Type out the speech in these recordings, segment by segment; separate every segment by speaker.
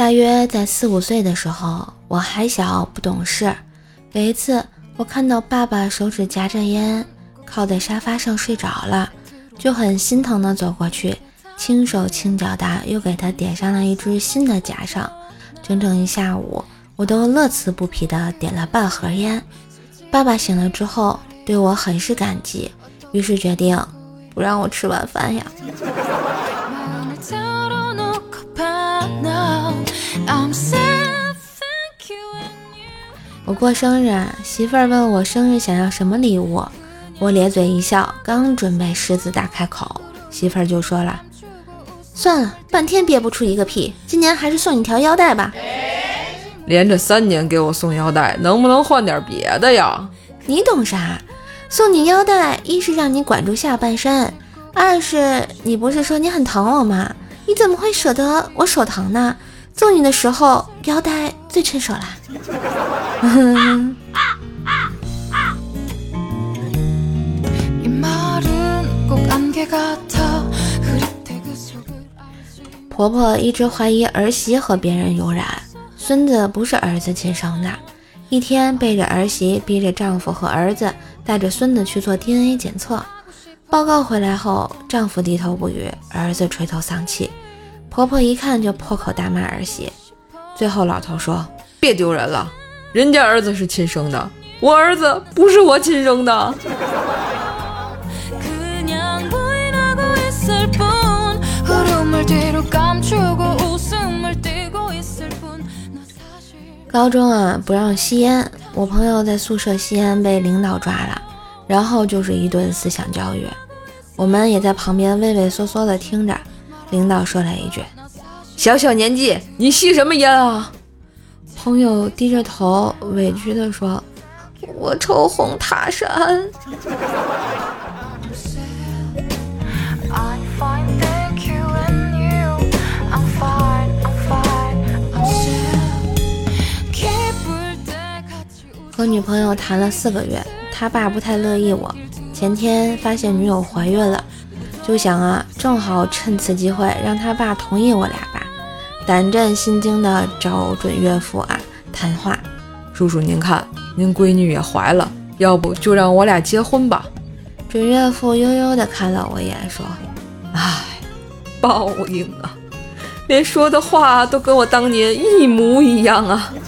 Speaker 1: 大约在四五岁的时候，我还小不懂事。有一次，我看到爸爸手指夹着烟，靠在沙发上睡着了，就很心疼的走过去，轻手轻脚的又给他点上了一支新的夹上。整整一下午，我都乐此不疲的点了半盒烟。爸爸醒了之后，对我很是感激，于是决定不让我吃晚饭呀。我过生日，媳妇儿问我生日想要什么礼物，我咧嘴一笑，刚准备狮子大开口，媳妇儿就说了：“算了，半天憋不出一个屁，今年还是送你条腰带吧。”
Speaker 2: 连着三年给我送腰带，能不能换点别的呀？
Speaker 1: 你懂啥？送你腰带，一是让你管住下半身，二是你不是说你很疼我吗？你怎么会舍得我手疼呢？送你的时候，腰带最趁手啦。婆婆一直怀疑儿媳和别人有染，孙子不是儿子亲生的。一天背着儿媳，逼着丈夫和儿子带着孙子去做 DNA 检测。报告回来后，丈夫低头不语，儿子垂头丧气。婆婆一看就破口大骂儿媳。最后老头说：“
Speaker 2: 别丢人了。”人家儿子是亲生的，我儿子不是我亲生的。
Speaker 1: 高中啊，不让吸烟，我朋友在宿舍吸烟被领导抓了，然后就是一顿思想教育。我们也在旁边畏畏缩缩的听着。领导说了一句：“
Speaker 2: 小小年纪，你吸什么烟啊？”
Speaker 1: 朋友低着头，委屈地说：“我抽红塔山。”和女朋友谈了四个月，他爸不太乐意我。前天发现女友怀孕了，就想啊，正好趁此机会让他爸同意我俩吧。胆战心惊的找准岳父啊谈话，
Speaker 2: 叔叔您看，您闺女也怀了，要不就让我俩结婚吧。
Speaker 1: 准岳父悠悠的看了我一眼，说：“
Speaker 2: 唉，报应啊，连说的话都跟我当年一模一样啊。”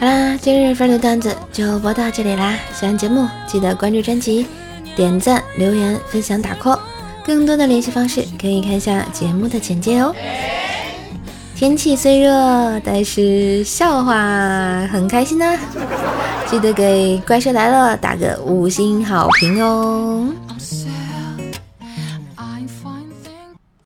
Speaker 2: 好啦，今日份的段子就播到这里啦！喜欢节目记得关注专辑、点赞、留言、分享、打 call。更多的联系方式可以看下节目的简介哦。天气虽热，但是笑话很开心呐！记得给《怪兽来了》打个五星好评哦。